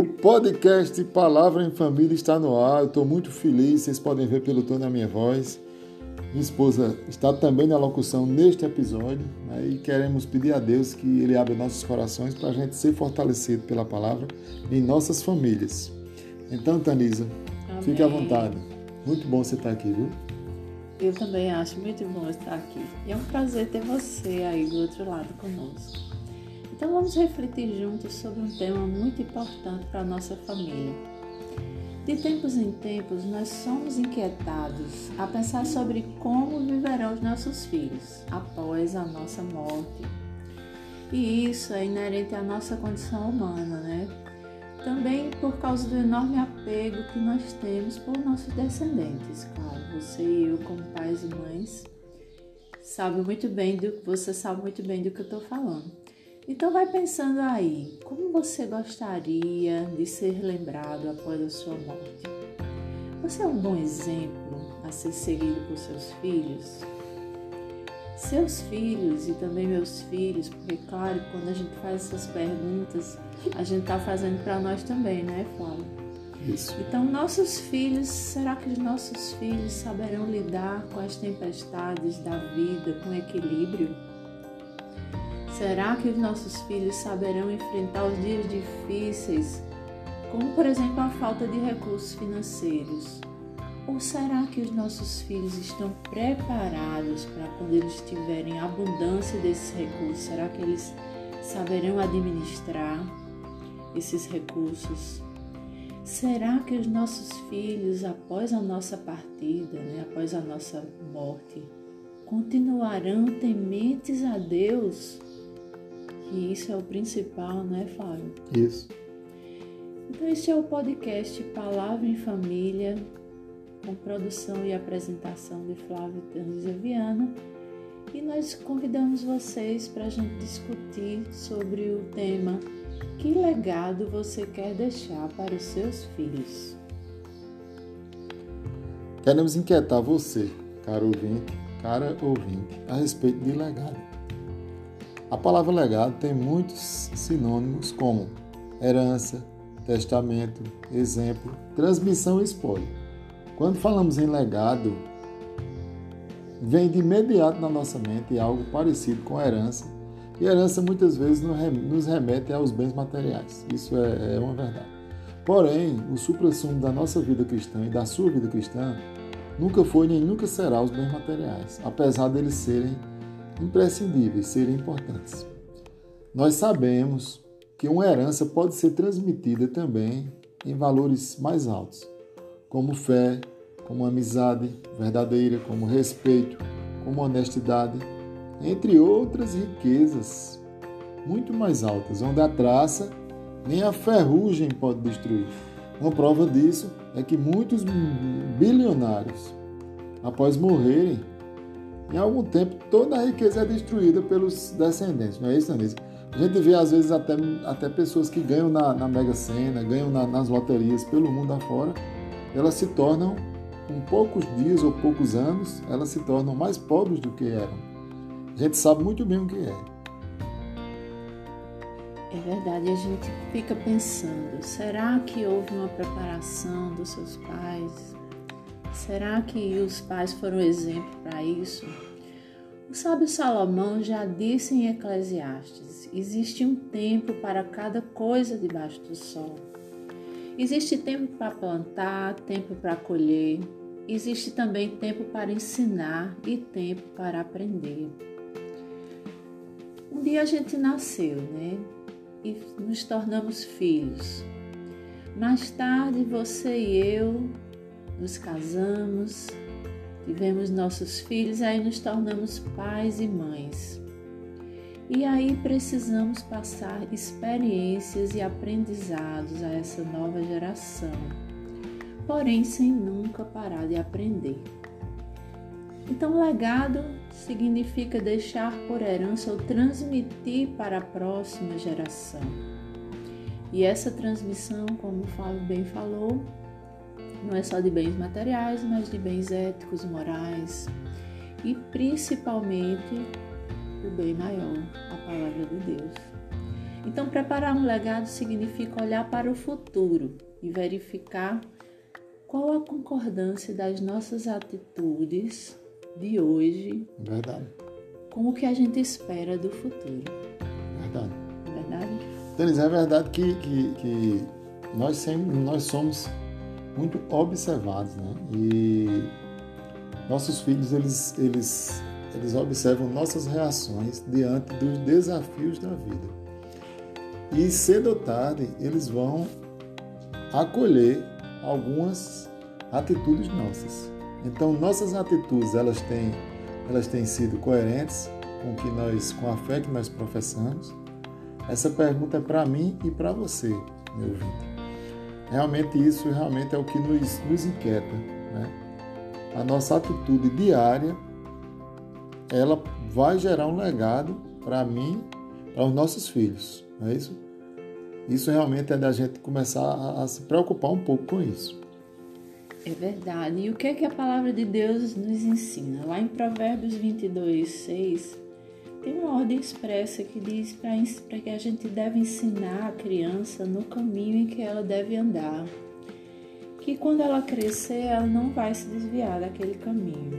O podcast Palavra em Família está no ar. Eu estou muito feliz, vocês podem ver pelo tom da minha voz. Minha esposa está também na locução neste episódio né? e queremos pedir a Deus que Ele abra nossos corações para a gente ser fortalecido pela palavra em nossas famílias. Então, Tanisa, Amém. fique à vontade. Muito bom você estar aqui, viu? Eu também acho muito bom estar aqui. E é um prazer ter você aí do outro lado conosco. Então vamos refletir juntos sobre um tema muito importante para a nossa família. De tempos em tempos, nós somos inquietados a pensar sobre como viverão os nossos filhos após a nossa morte. E isso é inerente à nossa condição humana, né? Também por causa do enorme apego que nós temos por nossos descendentes, claro. Você e eu, como pais e mães, sabe muito bem do você sabe muito bem do que eu estou falando. Então vai pensando aí, como você gostaria de ser lembrado após a sua morte? Você é um bom exemplo a ser seguido por seus filhos? Seus filhos e também meus filhos, porque claro, quando a gente faz essas perguntas, a gente está fazendo para nós também, né, Flávio? Isso. Então, nossos filhos, será que os nossos filhos saberão lidar com as tempestades da vida com equilíbrio? Será que os nossos filhos saberão enfrentar os dias difíceis, como por exemplo a falta de recursos financeiros? Ou será que os nossos filhos estão preparados para quando eles tiverem abundância desses recursos? Será que eles saberão administrar esses recursos? Será que os nossos filhos, após a nossa partida, né, após a nossa morte, continuarão tementes a Deus? E isso é o principal, né, Fábio? Isso. Então, este é o podcast Palavra em Família, com produção e apresentação de Flávio Tanisa Viana. E nós convidamos vocês para a gente discutir sobre o tema Que legado você quer deixar para os seus filhos? Queremos inquietar você, caro ouvinte, cara ouvinte, a respeito de legado. A palavra legado tem muitos sinônimos como herança, testamento, exemplo, transmissão e espólio. Quando falamos em legado, vem de imediato na nossa mente algo parecido com herança, e herança muitas vezes nos remete aos bens materiais. Isso é, é uma verdade. Porém, o suprassumo da nossa vida cristã e da sua vida cristã nunca foi nem nunca será os bens materiais, apesar deles serem imprescindíveis, serem importantes. Nós sabemos que uma herança pode ser transmitida também em valores mais altos, como fé, como amizade verdadeira, como respeito, como honestidade, entre outras riquezas muito mais altas, onde a traça nem a ferrugem pode destruir. Uma prova disso é que muitos bilionários, após morrerem, em algum tempo toda a riqueza é destruída pelos descendentes, não é isso, Anise? A gente vê às vezes até, até pessoas que ganham na, na Mega Sena, ganham na, nas loterias pelo mundo afora, elas se tornam, com poucos dias ou poucos anos, elas se tornam mais pobres do que eram. A gente sabe muito bem o que é. É verdade, a gente fica pensando: será que houve uma preparação dos seus pais Será que os pais foram exemplo para isso? O sábio Salomão já disse em Eclesiastes: existe um tempo para cada coisa debaixo do sol. Existe tempo para plantar, tempo para colher, existe também tempo para ensinar e tempo para aprender. Um dia a gente nasceu, né? E nos tornamos filhos. Mais tarde você e eu nos casamos, tivemos nossos filhos, aí nos tornamos pais e mães. E aí precisamos passar experiências e aprendizados a essa nova geração, porém sem nunca parar de aprender. Então, legado significa deixar por herança ou transmitir para a próxima geração. E essa transmissão, como o Fábio bem falou, não é só de bens materiais, mas de bens éticos, morais e principalmente o bem maior, a palavra de Deus. Então, preparar um legado significa olhar para o futuro e verificar qual a concordância das nossas atitudes de hoje Verdade. com o que a gente espera do futuro. Verdade. Verdade? Denise, é verdade que, que, que nós, sempre, nós somos muito observados, né? E nossos filhos, eles, eles, eles observam nossas reações diante dos desafios da vida. E cedo ou tarde, eles vão acolher algumas atitudes nossas. Então, nossas atitudes, elas têm, elas têm sido coerentes com que nós, com a fé que nós professamos. Essa pergunta é para mim e para você, meu ouvinte. Realmente isso realmente é o que nos, nos inquieta, né? A nossa atitude diária, ela vai gerar um legado para mim, para os nossos filhos, não é isso? Isso realmente é da gente começar a, a se preocupar um pouco com isso. É verdade. E o que é que a palavra de Deus nos ensina? Lá em Provérbios 22, 6, tem uma ordem expressa que diz para que a gente deve ensinar a criança no caminho em que ela deve andar. Que quando ela crescer, ela não vai se desviar daquele caminho.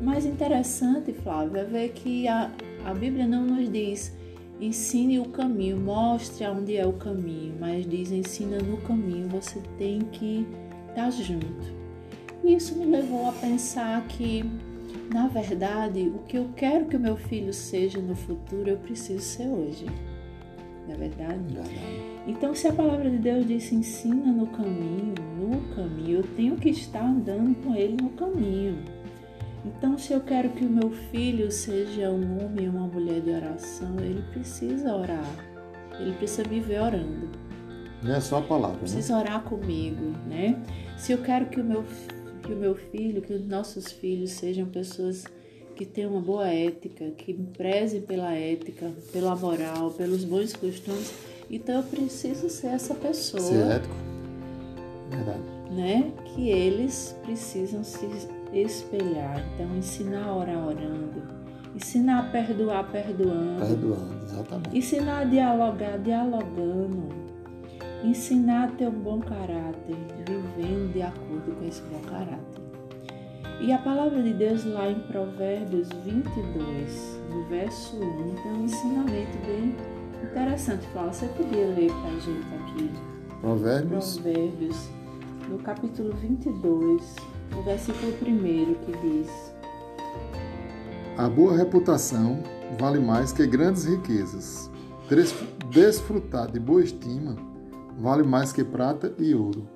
Mas interessante, Flávio, é ver que a, a Bíblia não nos diz ensine o caminho, mostre aonde é o caminho, mas diz ensina no caminho, você tem que estar junto. E isso me levou a pensar que, na verdade, o que eu quero que o meu filho seja no futuro, eu preciso ser hoje. Não é verdade? Verdade. Então, se a palavra de Deus diz ensina no caminho, no caminho, eu tenho que estar andando com ele no caminho. Então, se eu quero que o meu filho seja um homem ou uma mulher de oração, ele precisa orar. Ele precisa me ver orando. Não é só a palavra, né? Precisa orar comigo, né? Se eu quero que o meu que o meu filho, que os nossos filhos sejam pessoas que tenham uma boa ética, que prezem pela ética, pela moral, pelos bons costumes, então eu preciso ser essa pessoa. Ser ético. Verdade. Né? Que eles precisam se espelhar. Então, ensinar a orar orando, ensinar a perdoar perdoando, Perdoando, exatamente. ensinar a dialogar dialogando, ensinar a ter um bom caráter, vivendo de acordo com esse bom caráter. E a palavra de Deus lá em Provérbios 22, no verso 1, tem um ensinamento bem interessante. Fala, você podia ler para a gente aqui? Provérbios. Provérbios, no capítulo 22, no versículo 1 que diz: A boa reputação vale mais que grandes riquezas. Des- Desfrutar de boa estima vale mais que prata e ouro.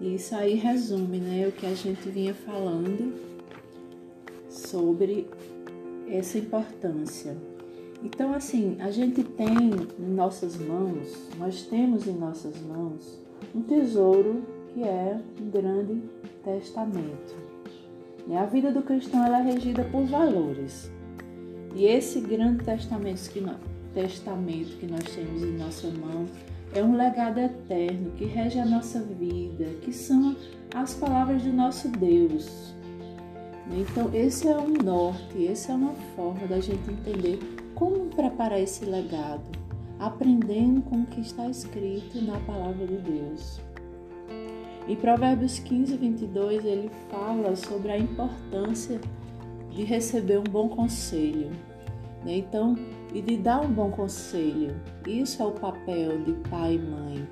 Isso aí resume né, o que a gente vinha falando sobre essa importância. Então, assim, a gente tem em nossas mãos, nós temos em nossas mãos um tesouro que é um grande testamento. A vida do cristão é regida por valores. E esse grande testamento que nós, testamento que nós temos em nossa mão é um legado eterno que rege a nossa vida, que são as palavras do nosso Deus. Então, esse é um norte, essa é uma forma da gente entender como preparar esse legado, aprendendo com o que está escrito na palavra de Deus. Em Provérbios 15, 22, ele fala sobre a importância de receber um bom conselho. Então, e de dar um bom conselho. Isso é o papel de pai e mãe.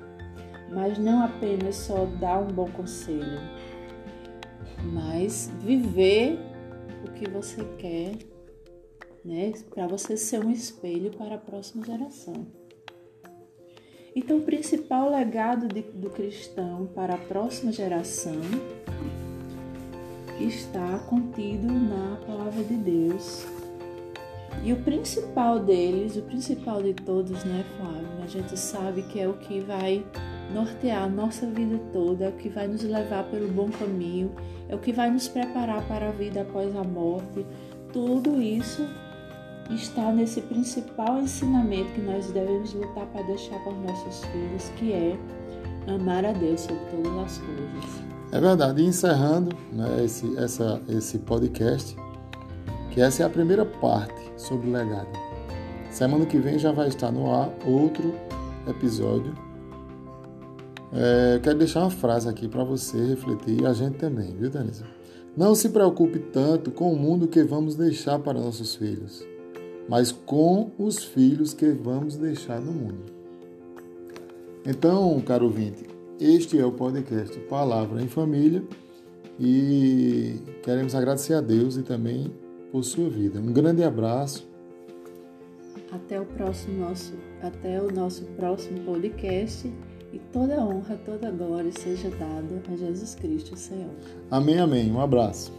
Mas não apenas só dar um bom conselho, mas viver o que você quer, né? Para você ser um espelho para a próxima geração. Então, o principal legado de, do cristão para a próxima geração está contido na palavra de Deus. E o principal deles, o principal de todos, né, Flávio? A gente sabe que é o que vai nortear a nossa vida toda, é o que vai nos levar pelo bom caminho, é o que vai nos preparar para a vida após a morte. Tudo isso está nesse principal ensinamento que nós devemos lutar para deixar para os nossos filhos, que é amar a Deus sobre todas as coisas. É verdade. E encerrando né, esse, essa, esse podcast, que essa é a primeira parte sobre o legado. Semana que vem já vai estar no ar outro episódio. É, quero deixar uma frase aqui para você refletir e a gente também, viu, Denise? Não se preocupe tanto com o mundo que vamos deixar para nossos filhos, mas com os filhos que vamos deixar no mundo. Então, caro ouvinte, este é o podcast Palavra em Família e queremos agradecer a Deus e também por sua vida. Um grande abraço até o próximo nosso, até o nosso próximo podcast e toda honra, toda glória seja dada a Jesus Cristo, Senhor. Amém, amém. Um abraço.